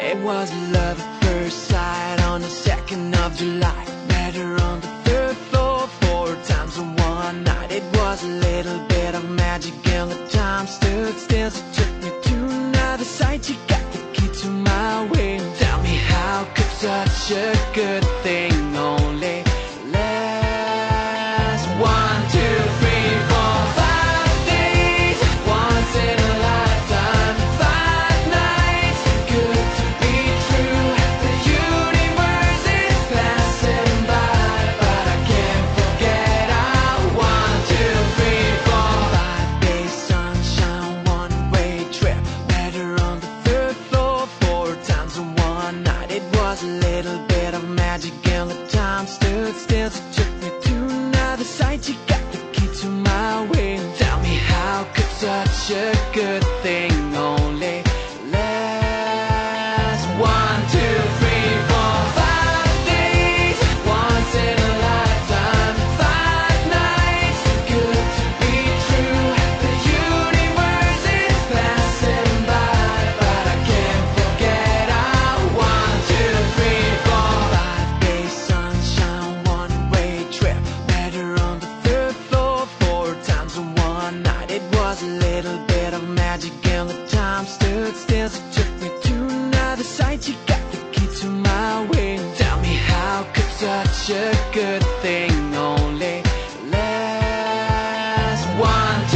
It was love at first sight on the second of July. Met her on the third floor four times in one night. It was a little bit of magic and the time stood still. She took me to another side. She got the key to my wing. Tell me how could such a good time stood still. She took me to another side. She got the key to my wing. Tell me how could such a good thing only such a good thing only last? One,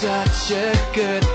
such a good